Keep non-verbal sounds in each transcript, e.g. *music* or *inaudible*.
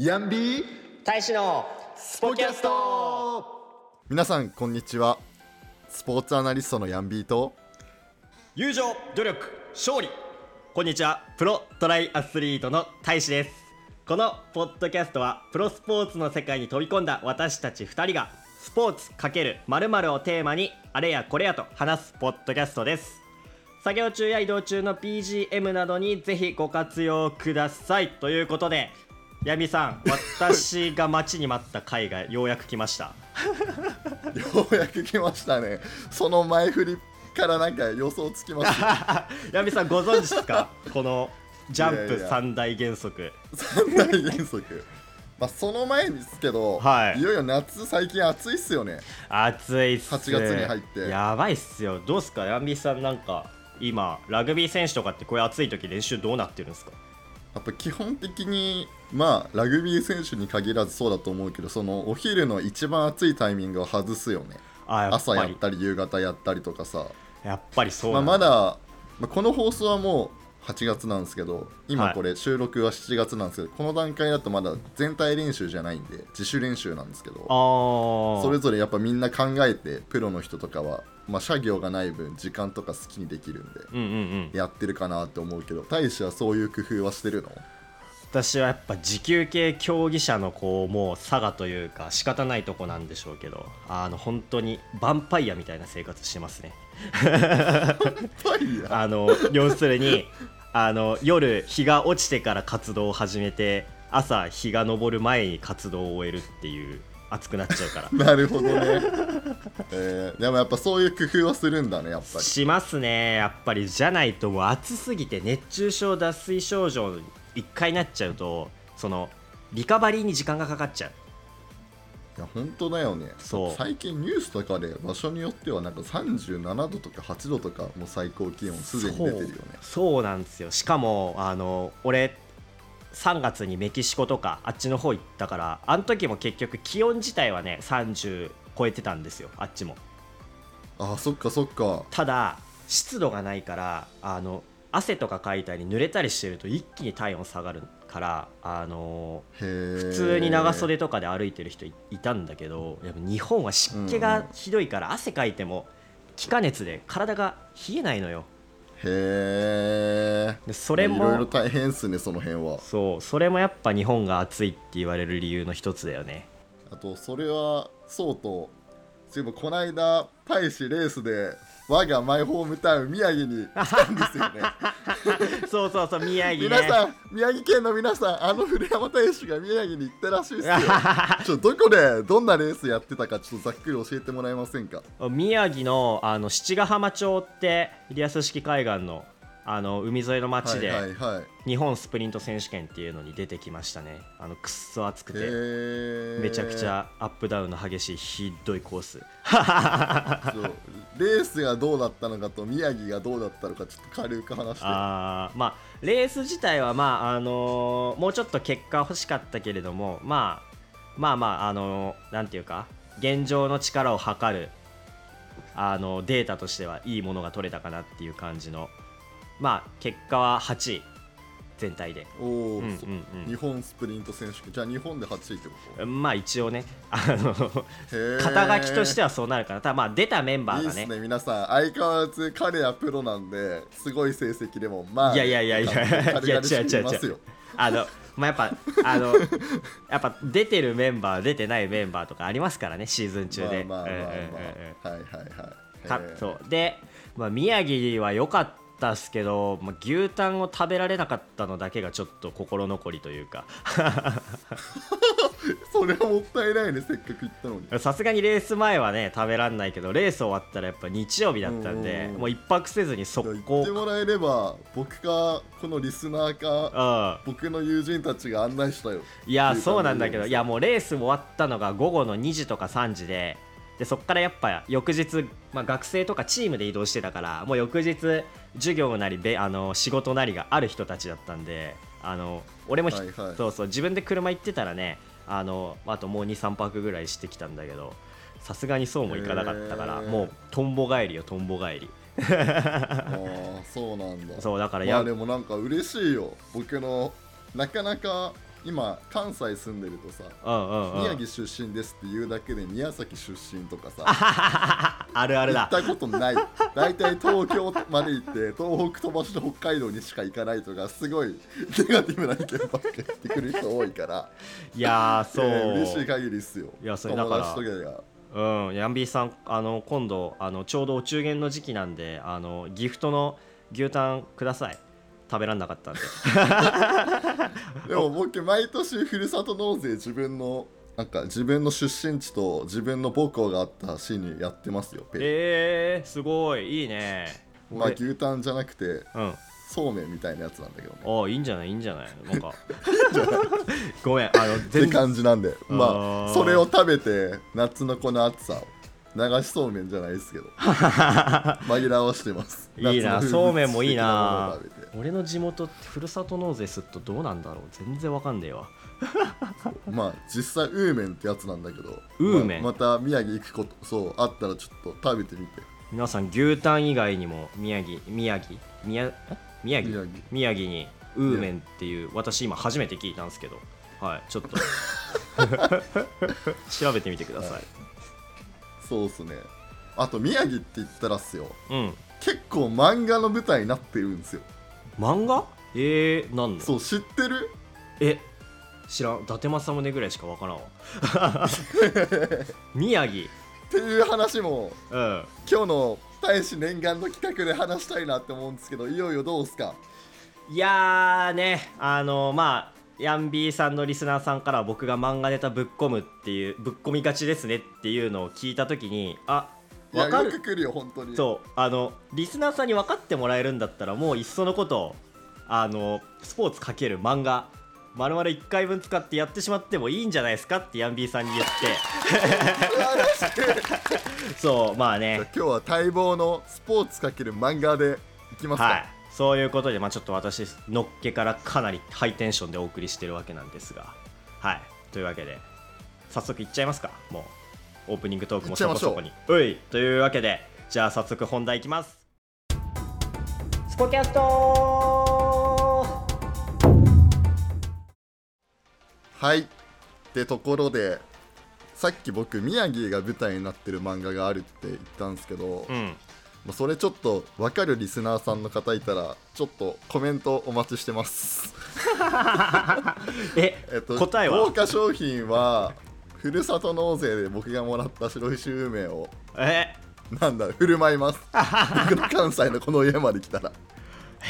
ヤンビー？大使のスポキャスト。皆さんこんにちは。スポーツアナリストのヤンビーと友情努力勝利。こんにちは。プロトライアスリートの大使です。このポッドキャストはプロスポーツの世界に飛び込んだ私たち2人がスポーツ×〇〇をテーマにあれやこれやと話すポッドキャストです。作業中や移動中の BGM などにぜひご活用ください。ということでヤミさん私が待ちに待った回がようやく来ました。ようやく来ましたね。その前振りからなんか予想つきました *laughs* ヤミさんご存知ですか？*laughs* このジャンプ三大原則。三大原則。まあその前ですけど、はい。いよいよ夏最近暑いっすよね。暑いっす。8月に入って。やばいっすよ。どうっすか？ヤミさんなんか今ラグビー選手とかってこういう暑い時練習どうなってるんですか？やっぱ基本的にまあラグビー選手に限らずそうだと思うけどそのお昼の一番暑いタイミングを外すよね。あ朝やったり夕方やったりとかさ。やっぱりそうまあ、まだ、まあ、この放送はもう8月なんですけどはい。今これ収録は7月なんですけど、この段階だとまだ全体練習じゃないんで自主練習なんですけどそれぞれやっぱみんな考えてプロの人とかは、まあ、作業がない分時間とか好きにできるんでやってるかなって思うけど大使はそういう工夫はしてるの？私はやっぱ持久系競技者のこうもう差がというか仕方ないとこなんでしょうけどあの本当にヴァンパイアみたいな生活してますね。*laughs* あの要するにあの夜日が落ちてから活動を始めて朝日が昇る前に活動を終えるっていう熱くなっちゃうから。*laughs* なるほどね、*laughs* えーでもやっぱそういう工夫はするんだねやっぱり。しますねやっぱり。じゃないともう暑すぎて熱中症脱水症状一回なっちゃうとそのリカバリーに時間がかかっちゃう。いや本当だよね。そう。最近ニュースとかで場所によってはなんか37度とか8度とかもう最高気温すでに出てるよね。そう。そうなんですよ。しかもあの俺3月にメキシコとかあっちの方行ったからあの時も結局気温自体はね30超えてたんですよ。あっちも。あそっかそっか。ただ湿度がないからあの汗とかかいたり濡れたりしてると一気に体温下がるからあの普通に長袖とかで歩いてる人いいたんだけどやっぱ日本は湿気がひどいから汗かいても気化熱で体が冷えないのよ。へえでそれもいろいろ大変っすねその辺は。そうそれもやっぱ日本が暑いって言われる理由の一つだよね。あとそれはそうとそういえばこの間大使レースで我がマイホームタウン宮城に来たんですよね。*laughs* そうそうそう宮城ね。皆さん宮城県の皆さんあの古山大使が宮城に行ったらしいっすよ。*laughs* ちょっとどこでどんなレースやってたかちょっとざっくり教えてもらえませんか？宮城のあの七ヶ浜町ってリアス式海岸のあの海沿いの町で、日本スプリント選手権っていうのに出てきましたね。あのくっそ暑くて。めちゃくちゃアップダウンの激しいひどいコース。*laughs* そう。レースがどうだったのかと宮城がどうだったのかちょっと軽く話して。あーまあレース自体はまああのーもうちょっと結果欲しかったけれどもまあまあまああのーなんていうか現状の力を測るあのデータとしてはいいものが取れたかなっていう感じのまあ結果は8位。全体で。おお、うんうん日本スプリント選手。権じゃあ日本で8位ってこと？うんまあ一応ね。*laughs* あの肩書きとしてはそうなるかな。ただまあ出たメンバーがね。いいっすね皆さん。相変わらず彼はプロなんですごい成績でもまあいやいやいやいや。いや違う違う違う。あのまあやっぱあの *laughs* やっぱ出てるメンバー出てないメンバーとかありますからねシーズン中で。まあまあまあまあ、うんうんうんうん。はいはいはい。そう。で、まあ、宮城は良かったっすけど、まあ、牛タンを食べられなかったのだけがちょっと心残りというか。*laughs* それはもったいないねせっかく行ったのに。さすがにレース前はね食べらんないけどレース終わったらやっぱ日曜日だったんでうん。もう一泊せずに速攻。言ってもらえれば僕かこのリスナーかうん。僕の友人たちが案内したよ。いやそうなんだけどのいやもうレース終わったのが午後の2時とか3時ででそっからやっぱ翌日、まあ、学生とかチームで移動してたからもう翌日授業なりべあの仕事なりがある人たちだったんであの俺もひ、はいはい。そうそう自分で車行ってたらねあのあともう23泊ぐらいしてきたんだけどさすがにそうもいかなかったからもうとんぼ帰りよとんぼ帰り。ああそうなんだ。そうだからや、まあでもなんか嬉しいよ僕の。なかなか今関西住んでるとさ宮城出身ですって言うだけで宮崎出身とかさ *laughs* あるあるだ。行ったことない。大体東京まで行って東北飛ばして北海道にしか行かないとかすごいネガティブな意見ばっかり言ってくる人多いからいやーそう、えー嬉しい限りっすよ。いやそれだから友達とかが。うん、ヤンビーさんあの今度あのちょうどお中元の時期なんであのギフトの牛タンください食べらんなかったんで。*laughs* でも僕毎年ふるさと納税自分のなんか自分の出身地と自分の母校があった市にやってますよペイえー、すごいいいね。まあ俺牛タンじゃなくてうん。そうめんみたいなやつなんだけどね。ああいいんじゃないいいんじゃない？なんか。ごめんあのって感じなんで。まあそれを食べて夏のこの暑さを流しそうめんじゃないですけど。*laughs* 紛らわしてます。いいなそうめんもいいな俺の地元ってふるさと納税するとどうなんだろう。全然わかんねえわ。*laughs* まあ実際ウーメンってやつなんだけど。ウーメン？まあまた宮城行くことそうあったらちょっと食べてみて。皆さん牛タン以外にも宮城宮城宮え？宮城？宮城。宮城にウーメンっていう私今初めて聞いたんですけど。はいちょっと。*laughs* 調べてみてください、そうっすね。あと宮城って言ったらっすよ。うん。結構漫画の舞台になってるんですよ漫画？えー、なんの？そう知ってる？え知らん。伊達政宗ぐらいしかわからんわ。*laughs* 宮城。っていう話もうん。今日の大使念願の企画で話したいなって思うんですけどいよいよどうっすか？いやーねあのまあヤンビーさんのリスナーさんから僕が漫画ネタぶっ込むっていうぶっ込みがちですねっていうのを聞いた時にあいやわかる。よく来るよ本当に。そう。あのリスナーさんに分かってもらえるんだったらもういっそのことあのスポーツかける漫画。丸々1回分使ってやってしまってもいいんじゃないですかってヤンビーさんに言って。そうまあね。今日は待望のスポーツかける漫画でいきますか、はい。そういうことで、まあ、ちょっと私のっけからかなりハイテンションでお送りしてるわけなんですが。はい。というわけで早速いっちゃいますか。もうオープニングトークもそこそこに。う。いというわけでじゃあ早速本題いきます。スポキャストはい。ってところでさっき僕宮城が舞台になってる漫画があるって言ったんですけど、うん。まあそれちょっと分かるリスナーさんの方いたらちょっとコメントお待ちしてます。*laughs* え、えっと答えは？豪華商品はふるさと納税で僕がもらった白石有名を。え？なんだ振る舞います。僕の関西のこの家まで来たら。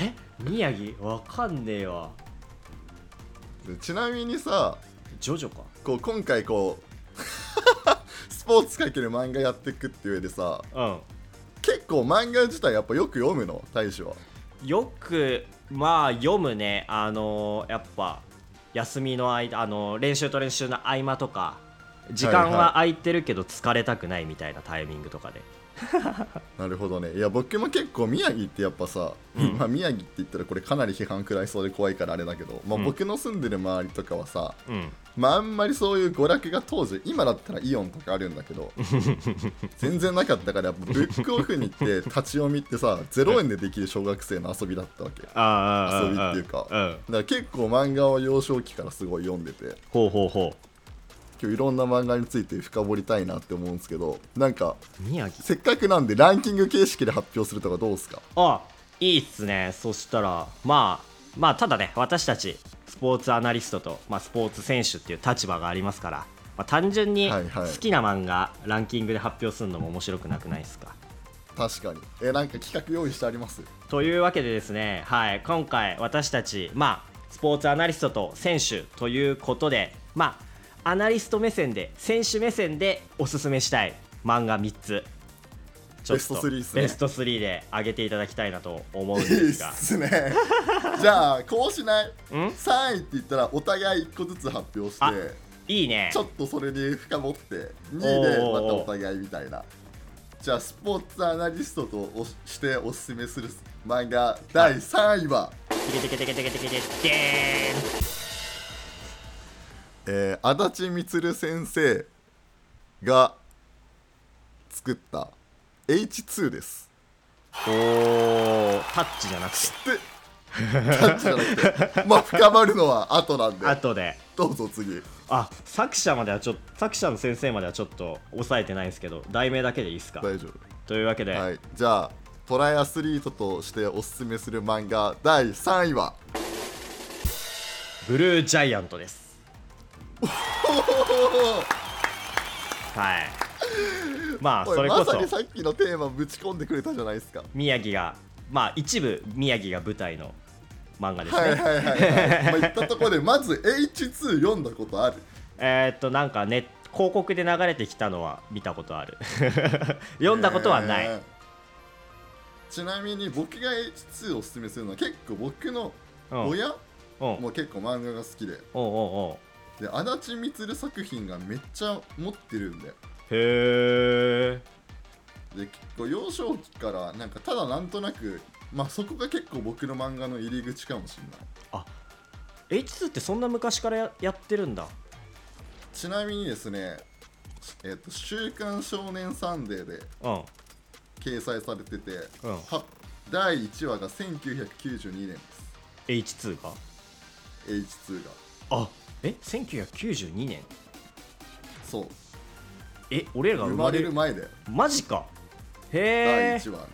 え？宮城？わかんねえわ。でちなみにさジョジョか。こう今回こう *laughs* スポーツかける漫画やっていくっていう上でさうん。結構漫画自体やっぱよく読むの？大使は。よくまあ読むね。あのやっぱ休みの間あの練習と練習の合間とか時間は空いてるけど疲れたくないみたいなタイミングとかで、なるほどね。いや僕も結構宮城ってやっぱさ、うん。まあ宮城って言ったらこれかなり批判食らいそうで怖いからあれだけど、まあ、うん。僕の住んでる周りとかはさ、うん、まああんまりそういう娯楽が当時今だったらイオンとかあるんだけど *laughs* 全然なかったからブックオフに行って立ち読みってさ0円でできる小学生の遊びだったわけ。遊びっていうか。うん、ら結構漫画を幼少期からすごい読んでて。ほうほうほ今日いろんな漫画について深掘りたいなって思うんですけどなんかう宮城？せっかくなんでランキング形式で発表するとかどうですか？あいいっすね。そしたらまあまあただね私たちスポーツアナリストと、まあ、スポーツ選手っていう立場がありますから、まあ、単純に好きな漫画ランキングで発表するのも面白くなくないですか？確かに。えなんか企画用意してあります？というわけでですね、はい、今回私たち、まあ、スポーツアナリストと選手ということで、まあ、アナリスト目線で選手目線でおすすめしたい漫画3つ。ちょっベストと3っすね。ベスト3で上げていただきたいなと思うんいいっですがすね。*laughs* じゃあこうしない？ん？3位って言ったらお互い1個ずつ発表してあいいね。ちょっとそれに深掘って2位でまたお互いみたいな。じゃあスポーツアナリストとおしておすすめする漫画第3位は、テケテケテケテケテケテケでえー、足立満先生が作った H2 です。おータッチじゃなくて。知ってタッチじゃなくて。まあ深まるのは後なんで。後で。どうぞ次。あ作者まではちょっと作者の先生まではちょっと抑えてないんですけど題名だけでいいですか？大丈というわけで、夫はい。じゃあトライアスリートとしておすすめする漫画第3位は？ブルージャイアントですはい。まあそれこそ。まさにさっきのテーマぶち込んでくれたじゃないですか。宮城がまあ一部宮城が舞台の漫画ですね、はいはいはいはい。*laughs* まあ言ったところでまず H2 読んだことある。えーっとなんかね広告で流れてきたのは見たことある。*laughs* 読んだことはない、えー。ちなみに僕が H2 をおすすめするのは結構僕のうん。親うん。も結構漫画が好きで。おうおうおうで足立満作品がめっちゃ持ってるんだよ。へえで結構幼少期からなんかただなんとなくまあそこが結構僕の漫画の入り口かもしれない。H2 ってそんな昔からややってるんだ。ちなみにですねえっ、と「週刊少年サンデー」でうん。掲載されてて、うん。は第1話が1992年です。H2 が？H2 が。あえ1992年。そう。え俺らが生ま生まれるれる前だよ。マジか。第へえ。1話ね。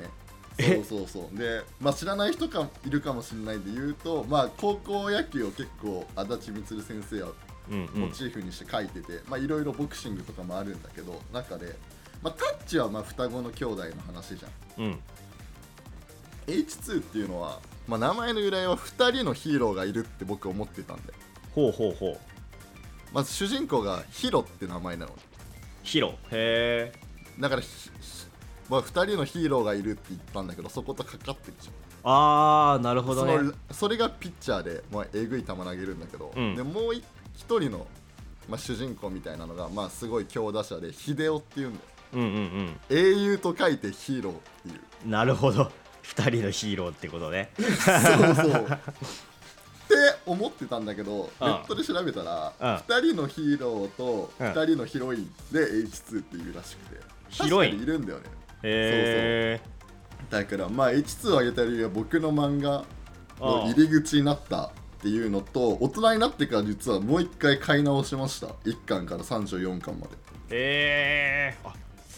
え。そうそうそう。で、まあ、知らない人かいるかもしれないんで言うと、まあ、高校野球を結構足立満先生はうんうん。モチーフにして書いてて、まあいろいろボクシングとかもあるんだけど中で、まあ、タッチはまあ双子の兄弟の話じゃん。うん。H2 っていうのは、まあ、名前の由来は2人のヒーローがいるって僕思ってたんでほうほうほう。まず主人公がヒロって名前なの。ヒロ。へえだからまあ、2人のヒーローがいるって言ったんだけどそことかかってるじゃんあーなるほどそねのそれがピッチャーで、まあ、えぐい球投げるんだけど、うん。でもう一一人の、まあ、主人公みたいなのが、まあ、すごい強打者で秀夫っていうんだよ。うんうん英雄と書いてヒーローっていう。うんなるほど。2人のヒーローってことね。*laughs* そうそう思ってたんだけどうん。ネットで調べたらうん。2人のヒーローとうん。2人のヒロインで H2 っていうらしくて。ヒロイン？いるんだよね。へえだからまあ H2 を上げた理由は僕の漫画の入り口になったっていうのと大人になってから実はもう一回買い直しました。1巻から34巻まで。えー、あ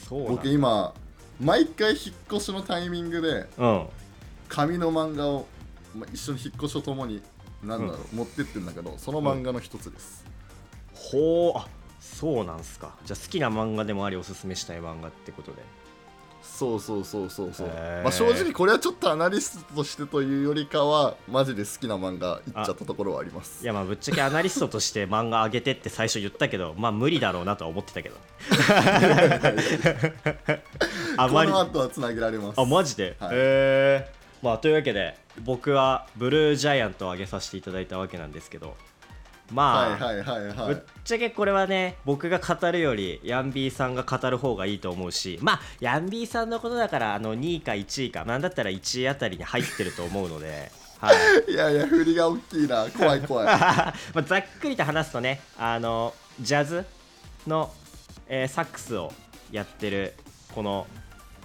そう僕今毎回引っ越しのタイミングでうん。紙の漫画を、まあ、一緒に引っ越しとともになんだろう、持ってってんだけどその漫画の一つです、ほうあそうなんすか。じゃあ好きな漫画でもありおすすめしたい漫画ってことで。そうそうそうそうそう、まあ、正直これはちょっとアナリストとしてというよりかはマジで好きな漫画いっちゃったところはあります。いやまあぶっちゃけアナリストとして *laughs* 漫画上げてって最初言ったけどまあ無理だろうなとは思ってたけど。*laughs* あまり。この後はつなげられます。あマジで、はい。へえまあというわけで僕はブルージャイアントを上げさせていただいたわけなんですけどまあ、はいはいはいはぶっいちゃけこれはね僕が語るよりヤンビーさんが語る方がいいと思うしまあヤンビーさんのことだからあの2位か1位かなんだったら1位あたりに入ってると思うので、*laughs* はい、いやいや振りが大きいな。怖い怖い。*laughs* まあざっくりと話すとねあのジャズの、えーサックスをやってるこの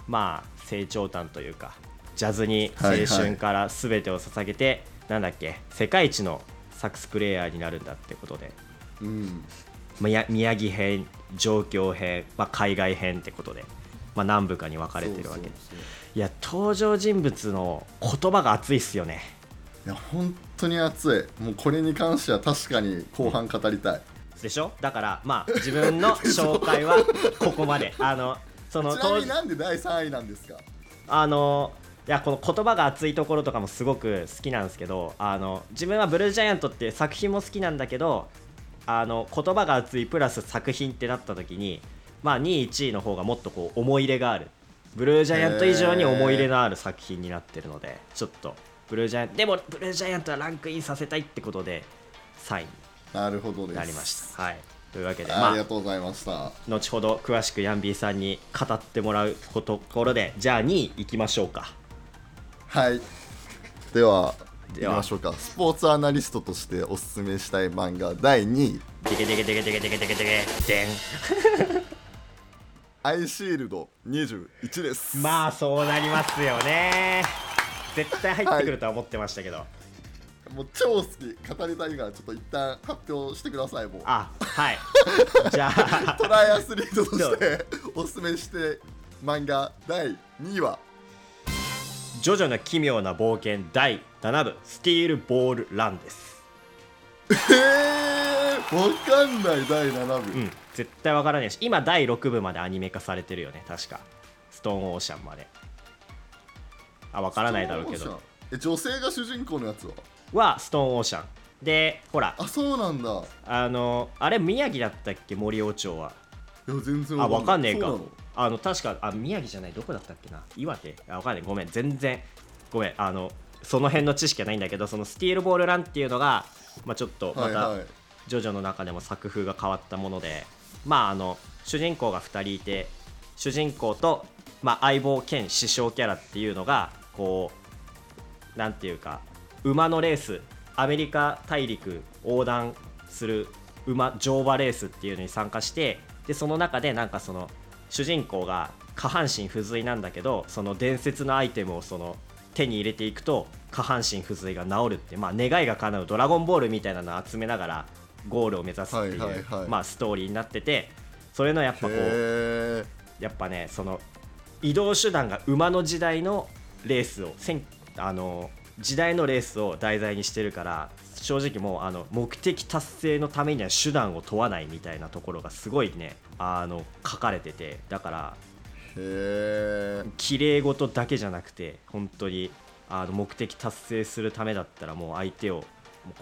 まあ成長譚というかジャズに青春から全てを捧げて、なんだっけ世界一のサックスプレーヤーになるんだってことで、うん。まあ、や宮城編上京編、まあ、海外編ってことで、まあ、何部かに分かれてるわけ。いや登場人物の言葉が熱いっすよね。いや本当に熱い。もうこれに関しては確かに後半語りたい、でしょ？だからまあ自分の紹介はここまで。あのその *laughs* ちなみ当になんで第3位なんですか？あのいやこの言葉が熱いところとかもすごく好きなんですけどあの自分はブルージャイアントって作品も好きなんだけどあの言葉が熱いプラス作品ってなった時にまあ2位1位の方がもっとこう思い入れがある。ブルージャイアント以上に思い入れのある作品になってるのでちょっとブルージャイアントでもブルージャイアントはランクインさせたいってことで3位になるほどなりました。はい。というわけでありがとうございました。後ほど詳しくヤンビーさんに語ってもらうところでじゃあ2位いきましょうかはい。ではでは。いきましょうか。スポーツアナリストとしておすすめしたい漫画第2位。デケデケデケデケデケデケデケデン、アイシールド21ですまあそうなりますよね絶対入ってくるとは思ってましたけど、もう超好き語りたいからちょっと一旦発表してくださいもうあはいじゃあトライアスリートとしておすすめして漫画第2位は「ジョジョの奇妙な冒険第7部スティールボールラン」です。えー、わかんない第7部、うん絶対わからないし今第6部までアニメ化されてるよね確か。ストーンオーシャンまで。あわからないだろうけど。え女性が主人公のやつは？はストーンオーシャン。でほら。あそうなんだ。あのあれ宮城だったっけ？森王朝は。いや全然あわかんねえかあの確かあ宮城じゃないどこだったっけな？岩手？あわかんない。ごめん。全然。ごめん。あのその辺の知識はないんだけどそのスティールボールランっていうのが、まあ、ちょっとまた、はいはい。ジョジョの中でも作風が変わったものでまああの主人公が2人いて主人公と、まあ、相棒兼師匠キャラっていうのがこうなんていうか馬のレース。アメリカ大陸横断する馬乗馬レースっていうのに参加してでその中でなんかその主人公が下半身不随なんだけどその伝説のアイテムをその手に入れていくと下半身不随が治るって、まあ、願いが叶うドラゴンボールみたいなのを集めながらゴールを目指すっていう、はいはいはい。まあ、ストーリーになっててそれのやっぱこうへやっぱねその移動手段が馬の時代のレースをあの時代のレースを題材にしてるから正直もうあの目的達成のためには手段を問わないみたいなところがすごいねあの書かれててだからえへえ綺麗事だけじゃなくて本当にあの目的達成するためだったらもう相手を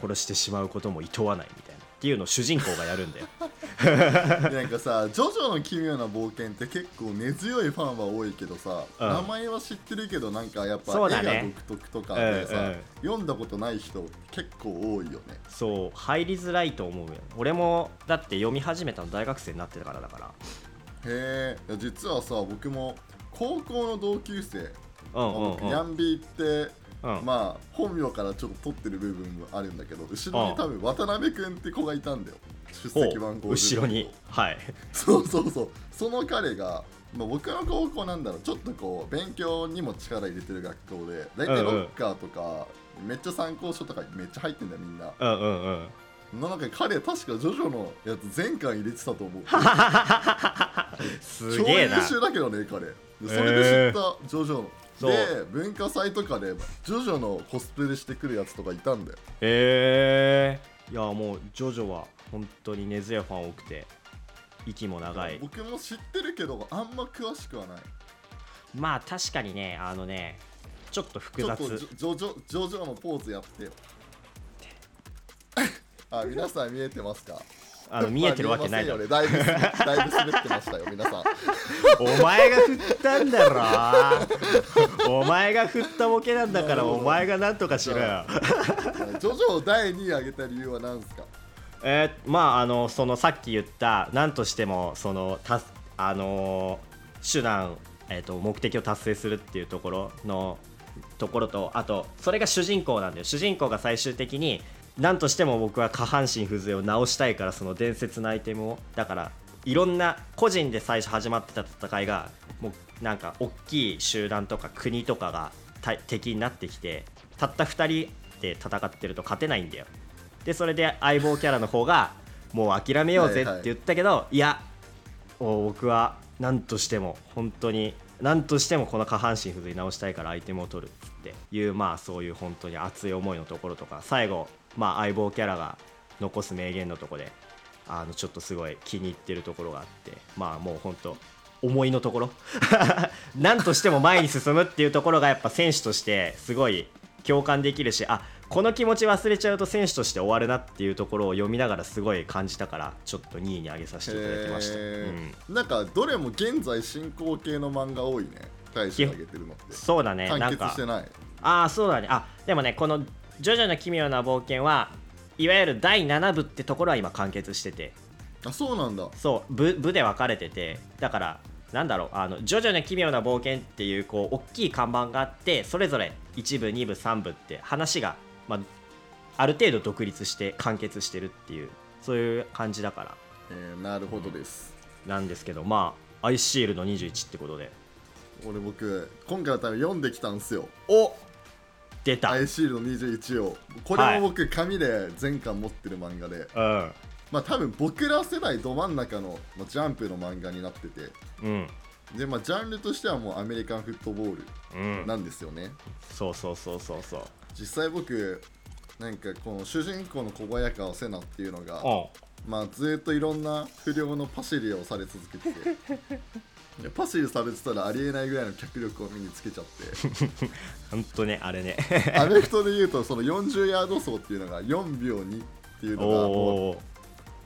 殺してしまうことも厭わないみたいなっていうのを主人公がやるんだよ。*laughs* なんかさ「ジョジョの奇妙な冒険」って結構根強いファンは多いけどさ、うん。名前は知ってるけどなんかやっぱ絵が独特とかでさ、うんうん読んだことない人結構多いよね。そう入りづらいと思うよ。俺もだって読み始めたの大学生になってからだから。へえ実はさ僕も高校の同級生、うんうんまあ僕うんヤンビーって、うん。まあ本名からちょっと取ってる部分もあるんだけど後ろに多分渡辺君って子がいたんだよ。出席番号後ろに。はい。*laughs* そうそうそう。その彼が、まあ、僕の高校なんだろう。ちょっとこう勉強にも力入れてる学校で大体ロッカーとか、めっちゃ参考書とかめっちゃ入ってんだよみんな。うんうんうん。なんか彼確かジョジョのやつ全巻入れてたと思う。*laughs* すげえな。超優秀だけどね彼。でそれで知ったジョジョそう。で文化祭とかでジョジョのコスプレしてくるやつとかいたんだよ。へえいやもうジョジョは本当に根強いファン多くて息も長い。僕も知ってるけどあんま詳しくはない。まあ確かにねあのねちょっと複雑。ちょっとジョジョジョジョジョのポーズやってよ。*laughs* あ皆さん見えてますか？あの見えてるわけないだろ、*laughs* まあね。だいぶだいぶ滑ってましたよ皆さん。お前が振ったんだろ。お前が振ったボケなんだからお前がなんとかしろよ。*laughs* ジョジョを第2位上げた理由は何ですか？えーまああのそのさっき言った何としてもそのたあのー手段、えー、と目的を達成するっていうところのところとあとそれが主人公なんだよ。主人公が最終的に何としても僕は下半身不随を直したいからその伝説のアイテムをだからいろんな個人で最初始まってた戦いがもうなんか大きい集団とか国とかが対敵になってきてたった2人で戦ってると勝てないんだよ。でそれで相棒キャラの方がもう諦めようぜって言ったけど、いやもう僕は何としても本当に何としてもこの下半身不随直したいからアイテムを取るっていうまあそういう本当に熱い思いのところとか最後まあ相棒キャラが残す名言のところであのちょっとすごい気に入ってるところがあってまあもう本当思いのところ。*laughs* 何としても前に進むっていうところがやっぱ選手としてすごい共感できるしあこの気持ち忘れちゃうと選手として終わるなっていうところを読みながらすごい感じたからちょっと2位に上げさせていただきました、へうん。ーなんかどれも現在進行形の漫画多いね。大使が上げてるのって。そうだね。な完んか。結してない。ああそうだね。あでもねこの「ジョジョの奇妙な冒険はいわゆる第7部ってところは今完結してて。あそうなんだ。そう部部で分かれてて。だからなんだろうあの「ジョジョの奇妙な冒険」っていうこう大きい看板があってそれぞれ1部2部3部って話が、まあ、ある程度独立して完結してるっていうそういう感じだから。えー、なるほどです。なんですけどまあアイシールド21ってことで。俺僕今回は多分読んできたんすよ。お出た。アイシールド21を。これも僕紙で全巻持ってる漫画で、うん。まあ多分僕ら世代ど真ん中の、まあ、ジャンプの漫画になってて。うん。でまあジャンルとしてはもうアメリカンフットボールうん。なんですよね、そうそうそうそうそう。実際僕なんかこの主人公の小早川瀬名っていうのがおまあずっといろんな不良のパシリをされ続けて *laughs* パシリされてたらありえないぐらいの脚力を身につけちゃって。ほんとねあれね。*laughs* アメフトで言うとその40ヤード走っていうのが4秒2っていうのがもう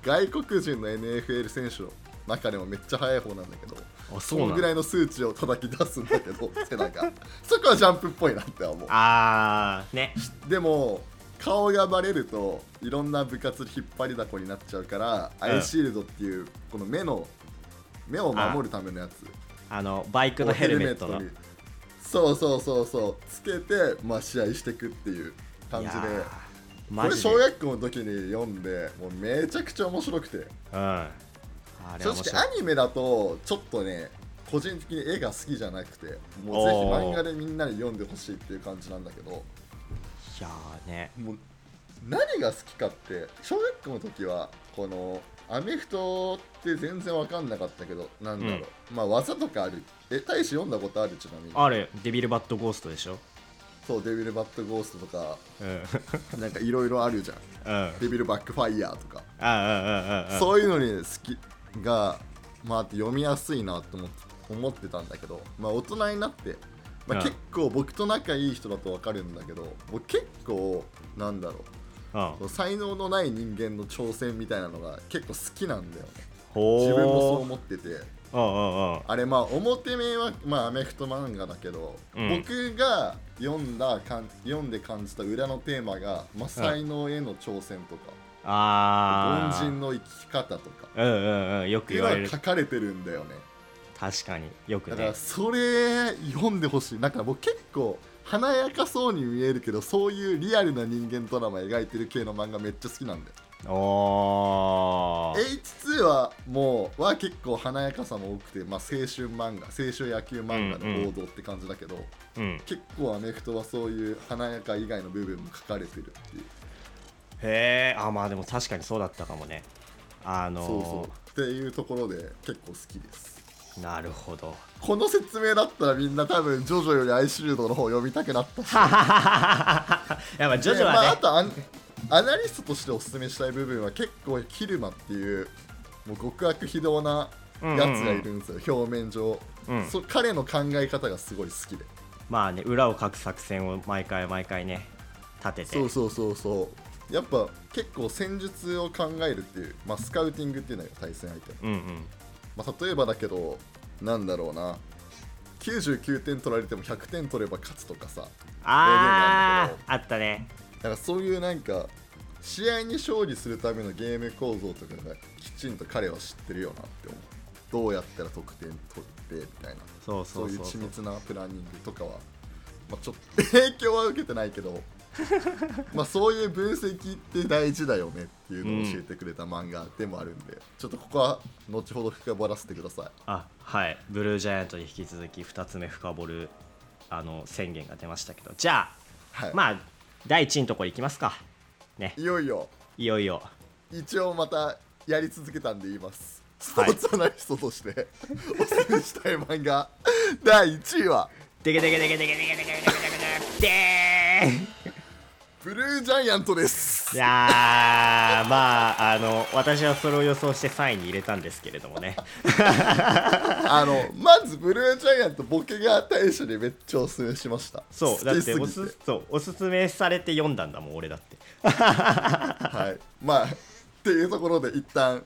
外国人の NFL 選手の中でもめっちゃ速い方なんだけどあそそのぐらいの数値を叩き出すんだけど *laughs* 背中。そこはジャンプっぽいなって思う。あーね。でも顔がバレるといろんな部活で引っ張りだこになっちゃうから、うん。アイシールドっていうこの目の目を守るためのやつ。あのバイクのヘルメットの。そうそうそう。そうつけて、まあ、試合していくっていう感じで。これ小学校の時に読んでもうめちゃくちゃ面白くて。うん。正直アニメだとちょっとね個人的に絵が好きじゃなくてもうぜひ漫画でみんなに読んでほしいっていう感じなんだけど。いやーね。もう何が好きかって小学校の時はこのアメフトって全然分かんなかったけどなんだろう、まあ技とかある。え大使読んだことあるちなみに。あれデビルバットゴーストでしょ。そうデビルバットゴーストとか。うん。なんかいろいろあるじゃん。うん。デビルバックファイヤーとか。そういうのに好きが、まあ、読みやすいなと思って思ってたんだけど、まあ、大人になって、まあ、うん。結構僕と仲いい人だと分かるんだけど僕結構なんだろうん。う才能のない人間の挑戦みたいなのが結構好きなんだよね。自分もそう思ってて。うんうんうん。あれまあ表面は、まあ、アメフト漫画だけど、うん。僕が読んだかん読んで感じた裏のテーマが、まあ、才能への挑戦とか、ああ凡人の生き方とか。うんうんうん。よく言われ書かれてるんだよね。確かに。よくだからねそれ読んでほしい。なんか僕結構華やかそうに見えるけどそういうリアルな人間ドラマ描いてる系の漫画めっちゃ好きなんだよ。おー。H2 はもうは結構華やかさも多くて、まあ、青春漫画青春野球漫画の王道って感じだけど、うん。結構アメフトはそういう華やか以外の部分も書かれてるっていう、へえあまあでも確かにそうだったかもね。あのー。そうそう。っていうところで結構好きですなるほど。この説明だったらみんな多分ジョジョよりアイシールドの方読みたくなったし。*laughs* やっぱジョジョでまあ、あはね、とアンアナリストとしておすすめしたい部分は結構キルマっていうもう極悪非道なやつがいるんですよ、表面上、うん。そ彼の考え方がすごい好きで。まあね裏をかく作戦を毎回毎回ね立てて。そうそうそうそう。やっぱ結構戦術を考えるっていう、まあ、スカウティングっていうのが対戦相手。の、うんうんまあ、例えばだけどなんだろうな。99点取られても100点取れば勝つとかさあ例ああったね。だからそういうなんか試合に勝利するためのゲーム構造とかがきちんと彼は知ってるよなって思う。どうやったら得点取ってみたいな。そういう緻密なプランニングとかは、まあ、ちょっと *laughs* 影響は受けてないけど *laughs* まあそういう分析って大事だよねっていうのを教えてくれた漫画でもあるんで、ちょっとここは後ほど深掘らせてください。あはい。ブルージャイアントに引き続き2つ目深掘るあの宣言が出ましたけど。じゃあ、はい、まあ第1位のところいきますか。ね。いよいよ。いよいよ。一応またやり続けたんで言います。スポはいーツアナリストとして、*laughs* おすすめしたい漫画。第1位は。でけでけでけでけでけでけでけでけでけでーブルージャイアントです。いやーまああの私はそれを予想して3位に入れたんですけれどもね。*laughs* あのまずブルージャイアント僕が大使にめっちゃおすすめしました。そうだっておすそうおすすめされて読んだんだもん俺だって。*laughs* はい。まあっていうところで一旦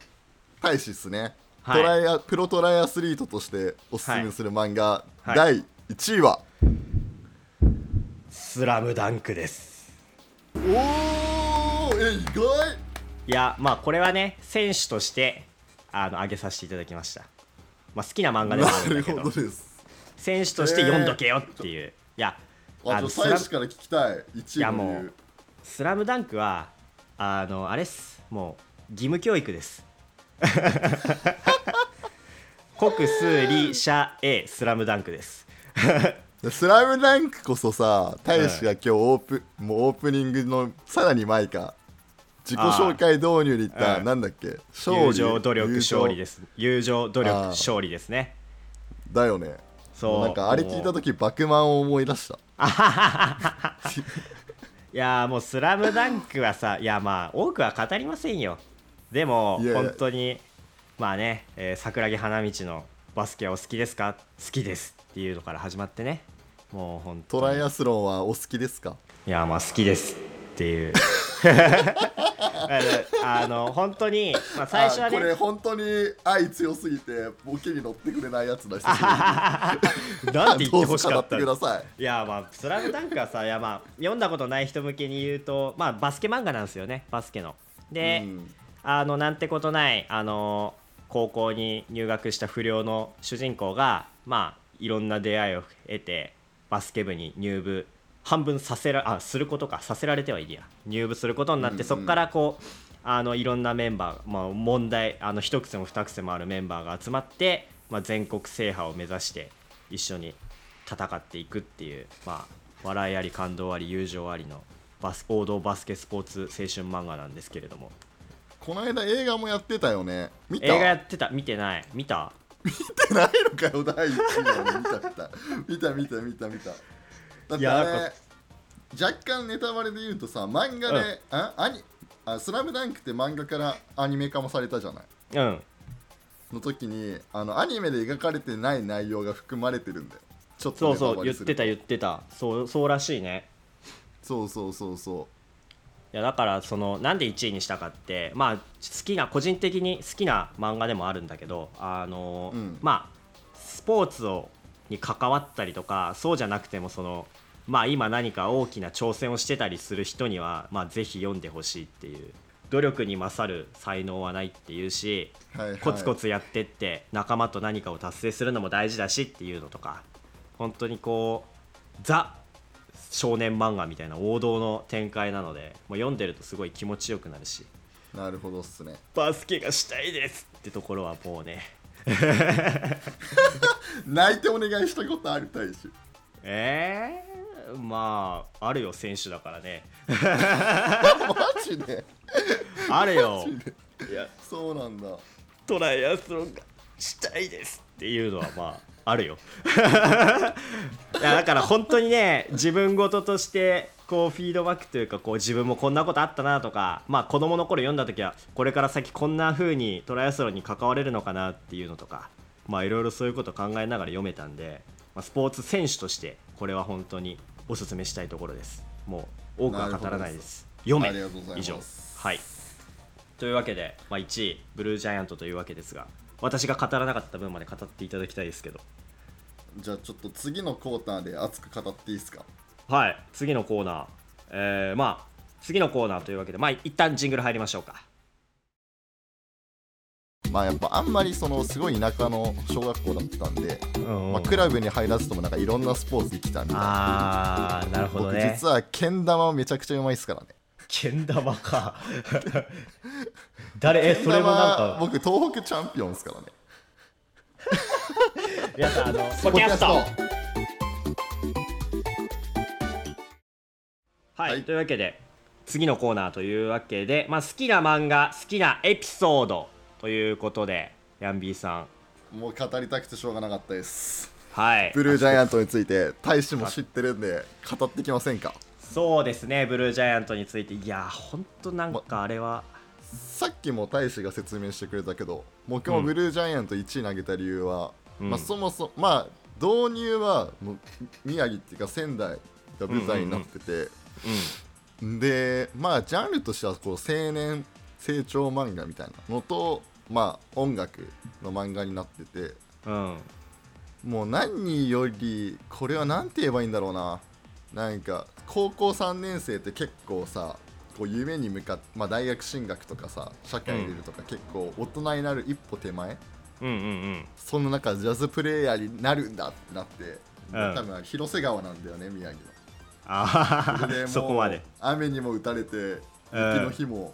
大使っすね、はい。トライアプロトライアスリートとしておすすめする漫画、はい。第1位は、「スラムダンクですおおえ意外。いやまあこれはね選手としてあの上げさせていただきました、まあ、好きな漫画でもあなるるんだけど。ほどです。選手として読んどけよっていう、いやああのスラと大使から聞きたい。1位の理いやもう由スラムダンクはあのあれっす。もう義務教育です。*laughs* 国数理社 A スラムダンクです。えスラムダンクこそさ大使が今日オープ、もうオープニングのさらに前か自己紹介導入に言った、うんなんだっけ友情努力優勝利です。友情努力勝利ですね。だよね。そう。もなんかあれ聞いた時バクマンを思い出した。*laughs* いやーもう「スラムダンクはさいやまあ多くは語りませんよ。でも本当にまあね、えー桜木花道のバスケはお好きですか？好きですっていうのから始まってねもう本当に。トライアスロンはお好きですか？いやまあ好きですっていう。あの本当に、まあ、最初はあこれね本当に愛強すぎてボケに乗ってくれないやつだ久し *laughs* なんて言ってほしかったてください。いやまあ「スラムダンクはさいやまあ読んだことない人向けに言うとまあバスケ漫画なんですよねバスケの。で、うん。あのなんてことないあの高校に入学した不良の主人公がまあいろんな出会いを得てバスケ部に入部半分させらあすることかさせられてはいるや。入部することになって、うんうん。そこからこうあのいろんなメンバー、まあ、問題あの一癖も二癖もあるメンバーが集まって、まあ、全国制覇を目指して一緒に戦っていくっていう、まあ、笑いあり感動あり友情ありのバス王道バスケスポーツ青春漫画なんですけれども。この間映画もやってたよね。見た？映画やってた。見てない。見た見てないのかよ第1話見た見た。見た見た見た見た。だってあいやなんれ若干ネタバレで言うとさ漫画で、あアニあスラムダンクって漫画からアニメ化もされたじゃない？うん。の時にあのアニメで描かれてない内容が含まれてるんだよ。ちょっとそうそう言ってた言ってた。そうそうらしいね。そうそうそうそいやだからそのなんで1位にしたかってまあ好きな個人的に好きな漫画でもあるんだけどあの、うん。まあスポーツをに関わったりとかそうじゃなくてもそのまあ今何か大きな挑戦をしてたりする人にはまあぜひ読んでほしいっていう。努力に勝る才能はないっていうしう、はいはい、コツコツやってって仲間と何かを達成するのも大事だしっていうのとか本当にこうザ少年漫画みたいな王道の展開なのでもう読んでるとすごい気持ちよくなるし。なるほどっすね。バスケがしたいですってところはもうね。*laughs* 泣いてお願いしたことある大使えー、まああるよ選手だからね。*laughs* マジで？あるよ。いや。そうなんだ。トライアスロンがしたいですっていうのはまああるよ *laughs* だから本当にね自分事としてこうフィードバックというかこう自分もこんなことあったなとかまあ子供の頃読んだ時はこれから先こんな風にトライアスロンに関われるのかなっていうのとかまあいろいろそういうこと考えながら読めたんで、まあ、スポーツ選手としてこれは本当におすすめしたいところです。もう多くは語らないです。読め。以上。はい。というわけで、まあ、1位ブルージャイアントというわけですが私が語らなかった分まで語っていただきたいですけどじゃあちょっと次のコーナーで熱く語っていいですか？はい次のコーナー。えー、まあ次のコーナーというわけでまあ一旦ジングル入りましょうか。まあやっぱあんまりそのすごい田舎の小学校だったんで、うんまあ、クラブに入らずともなんかいろんなスポーツできたんで。あーなるほど僕ね実はけん玉めちゃくちゃうまいっすからね。けん玉か。*laughs* 誰？えそれもなんか。僕東北チャンピオンですからね *laughs* 皆さんあの *laughs* ポキャスト。はい、はい。というわけで次のコーナーというわけで、まあ、好きな漫画好きなエピソードということでヤンビーさん。もう語りたくてしょうがなかったです。はい。ブルージャイアントについて大使も知ってるんで語ってきませんか？そうですねブルージャイアントについて。いやほんとなんかあれは、さっきも大使が説明してくれたけど僕もブルージャイアント1位投げた理由は、うん。まあ、そもそもまあ導入はもう宮城っていうか仙台が舞台になってて、でまあジャンルとしてはこう青年成長漫画みたいなのとまあ音楽の漫画になっててうん。うんもう何よりこれは何て言えばいいんだろうな。なんか高校3年生って結構さこう夢に向かって、まあ、大学進学とかさ社会に出るとか、結構大人になる一歩手前うんうんうん。その中ジャズプレイヤーになるんだってなって、うん。多分広瀬川なんだよね宮城の。あそれでもあうそこまで。雨にも打たれて雪の日も、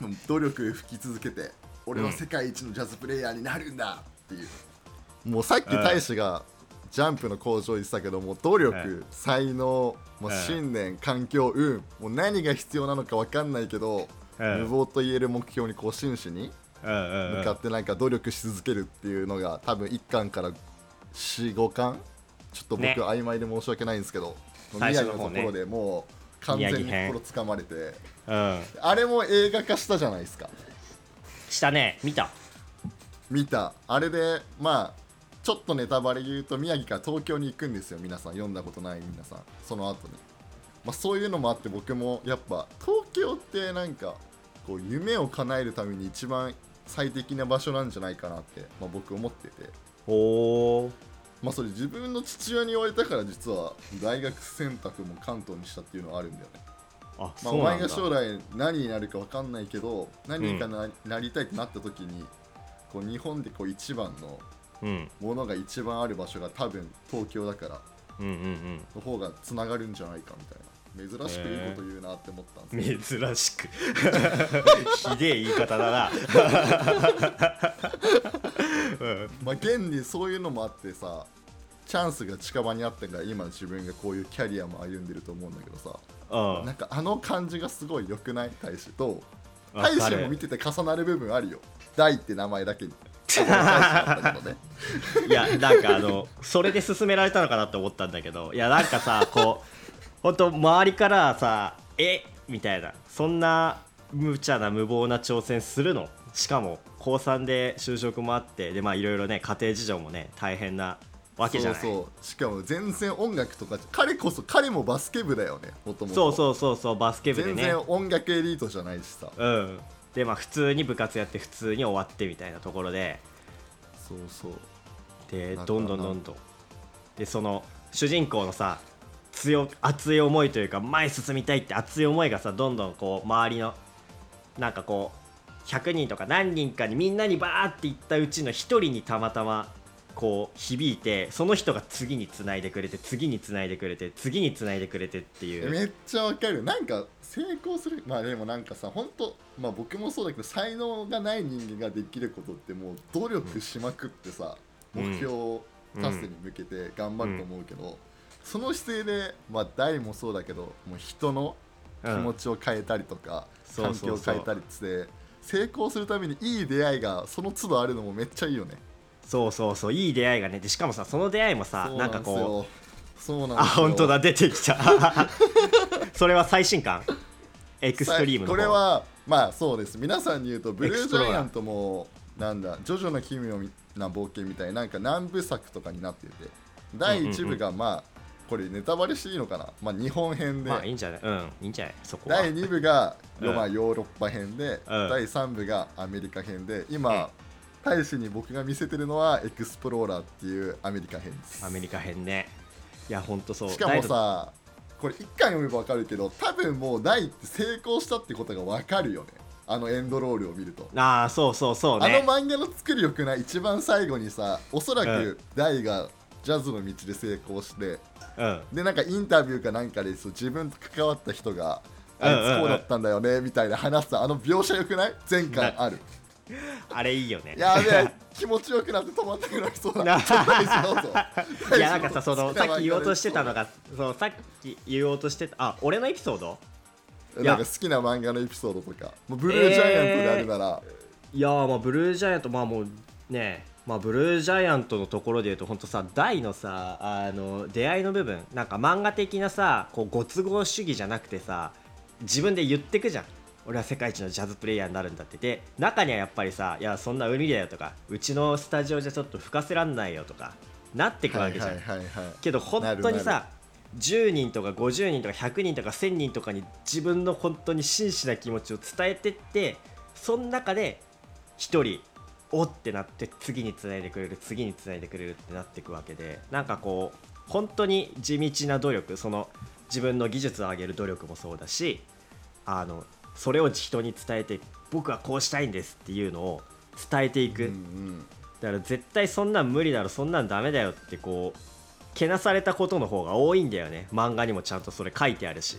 もう努力吹き続けて俺は世界一のジャズプレイヤーになるんだっていう、もうさっき大使がジャンプの工場言ってたけども努力、はい才能、まあ、はい信念、環境運もう何が必要なのか分かんないけど、はい無謀と言える目標にこう真摯にうんうんうん向かってなんか努力し続けるっていうのが多分1巻から45巻。ちょっと僕、ね。曖昧で申し訳ないんですけど最宮城のところでもう完全に心つかまれて。うん。あれも映画化したじゃないですか。したね。見た。見た。あれでまあちょっとネタバレ言うと宮城から東京に行くんですよ。皆さん読んだことない皆さん。その後に、まあ、そういうのもあって僕もやっぱ東京ってなんかこう夢を叶えるために一番最適な場所なんじゃないかなって、まあ、僕思ってて。おおまあそれ自分の父親に言われたから実は大学選択も関東にしたっていうのはあるんだよね。あまお前が将来何になるか分かんないけど何かな,、なりたいってなった時にこう日本でこう一番のうん。ものが一番ある場所が多分東京だからの方がつながるんじゃないかみたいな珍しくいいこと言うなって思ったんですうん珍しく。ひでえ言い方だな。まあ現にそういうのもあってさチャンスが近場にあってから今の自分がこういうキャリアも歩んでると思うんだけどさうん。なんかあの感じがすごい良くない大使と大使も見てて重なる部分あるよ。大って名前だけに。*laughs* いやなんかあのそれで勧められたのかなって思ったんだけどいやなんかさこう本当周りからさえ？みたいな。そんな無茶な無謀な挑戦するの？しかも高3で就職もあってでまあいろいろね家庭事情もね大変なわけじゃない。そうそう。しかも全然音楽とか彼こそ彼もバスケ部だよねもともとそうそうそうそうバスケ部でね。全然音楽エリートじゃないしさ。うん。でまあ普通に部活やって普通に終わってみたいなところで。そうそう。でどんどんどんどん。でその主人公のさ強熱い思いというか前進みたいって熱い思いがさどんどんこう周りのなんかこう100人とか何人かにみんなにバーっていったうちの1人にたまたまこう響いてその人が次につないでくれて次につないでくれて次につないでくれてっていう。めっちゃわかる。なんか成功する。まあでもなんかさ本当まあ僕もそうだけど才能がない人間ができることってもう努力しまくってさ、うん。目標達成に向けて頑張ると思うけど、その姿勢でまあ大もそうだけどもう人の気持ちを変えたりとか、そう環境を変えたりって成功するためにいい出会いがその都度あるのもめっちゃいいよね。そうそうそう。いい出会いがねでしかもさその出会いもさなんかこうそうなんうあ本当だ出てきた *laughs* それは最新刊エクストリームの方。これはまあそうです。皆さんに言うとブルージャイアントもなんだジョジョの奇妙な冒険みたいななんか何部作とかになってて第1部がまあこれネタバレしていいのかな？まあ日本編で、まあいいんじゃない？うん。いいんじゃない？そこは。第2部が、うん。まあ、ヨーロッパ編で、うん。第3部がアメリカ編で今、うん。大使に僕が見せてるのはエクスプローラーっていうアメリカ編です。アメリカ編ねいやほんとそう。しかもさこれ1巻読めば分かるけど多分もう大って成功したってことが分かるよね。あのエンドロールを見ると、ああそうそうそうあのね漫画の作りよくない一番最後にさおそらうく大がジャズの道で成功して、うん。でなんかインタビューかなんかでそう自分と関わった人があいつこうだったんだよねみたいな話すあの描写よくない？前回ある。あれいいよね。やべえ気持ちよくなって止まんなくなりそうだ。な *laughs* ちょっと大事どうぞ。いやなんかさその *laughs* さっき言おうとしてたのがそうさっき言おうとしてたあ俺のエピソード？なんか好きな漫画のエピソードとか。もうブルージャイアントであるなら、いやーまあブルージャイアントまあもうねまあブルージャイアントのところで言うと本当さ大のさあの出会いの部分なんか漫画的なさこうご都合主義じゃなくてさ自分で言ってくじゃん。俺は世界一のジャズプレイヤーになるんだって。で中にはやっぱりさいやそんな無理だよとかうちのスタジオじゃちょっと吹かせらんないよとかなってくはいわけじゃん、はいはいはいけど本当になさ10人とか50人とか100人とか1000人とかに自分の本当に真摯な気持ちを伝えてってその中で1人おってなって次につないでくれる次につないでくれるってなっていくわけでなんかこう本当に地道な努力その自分の技術を上げる努力もそうだしあのそれを人に伝えて僕はこうしたいんですっていうのを伝えていく、うんうん。だから絶対そんなん無理だろそんなんダメだよってこうけなされたことの方が多いんだよね。漫画にもちゃんとそれ書いてあるし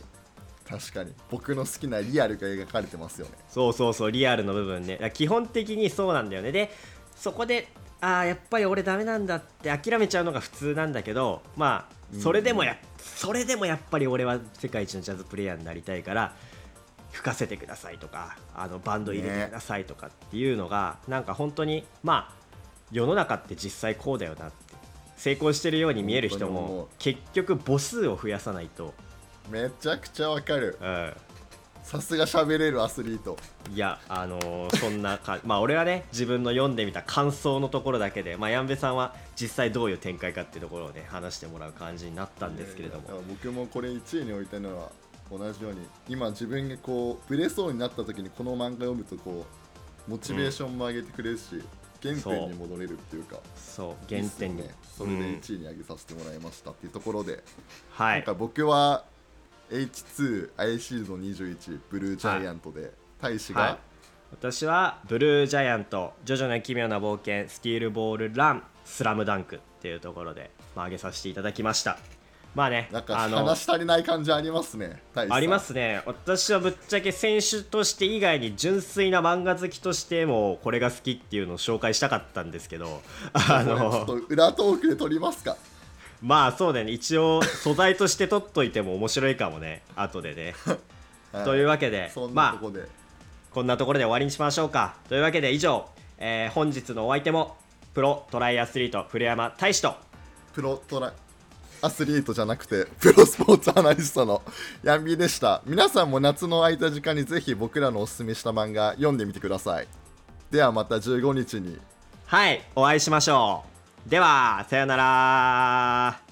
確かに。僕の好きなリアルが描かれてますよね。そうそうそうリアルの部分ね。基本的にそうなんだよね。でそこであーやっぱり俺ダメなんだって諦めちゃうのが普通なんだけどまあそれでもや、それでもやっぱり俺は世界一のジャズプレイヤーになりたいから吹かせてくださいとかあのバンド入れてくださいとかっていうのが、なんか本当にまあ世の中って実際こうだよなって成功してるように見える人も結局母数を増やさないと、めちゃくちゃわかる。うん、さすが喋れるアスリート。いやあのーそんなか *laughs* まあ俺はね自分の読んでみた感想のところだけで、まあ、ヤンベさんは実際どういう展開かっていうところをね話してもらう感じになったんですけれども。いやいや僕もこれ1位に置いたのは同じように今自分がこうブレそうになった時にこの漫画読むとこうモチベーションも上げてくれるし、原点に戻れるっていうか。そう。原点に。いいっすよね。それでうん。1位に上げさせてもらいましたっていうところで、はい。なんか僕は H2 アイシーズン21ブルージャイアントで、大使が、はい。私はブルージャイアントジョジョの奇妙な冒険スティールボールランスラムダンクっていうところで、まあ、上げさせていただきました。まあねなんか話し足りない感じありますねありますね。私はぶっちゃけ選手として以外に純粋な漫画好きとしてもこれが好きっていうのを紹介したかったんですけどあこれ *laughs* ちょっのと裏トークで撮りますかまあそうだね。一応素材として取っといても面白いかもね。*laughs* 後でね。はい。というわけでまあとこで、こんなところで終わりにしましょうか。というわけで以上、えー本日のお相手もプロトライアスリート古山大志と。プロトラアスリートじゃなくてプロスポーツアナリストの *laughs* ヤンビーでした。皆さんも夏の空いた時間にぜひ僕らのおすすめした漫画読んでみてください。ではまた15日に。はいお会いしましょうではさようなら。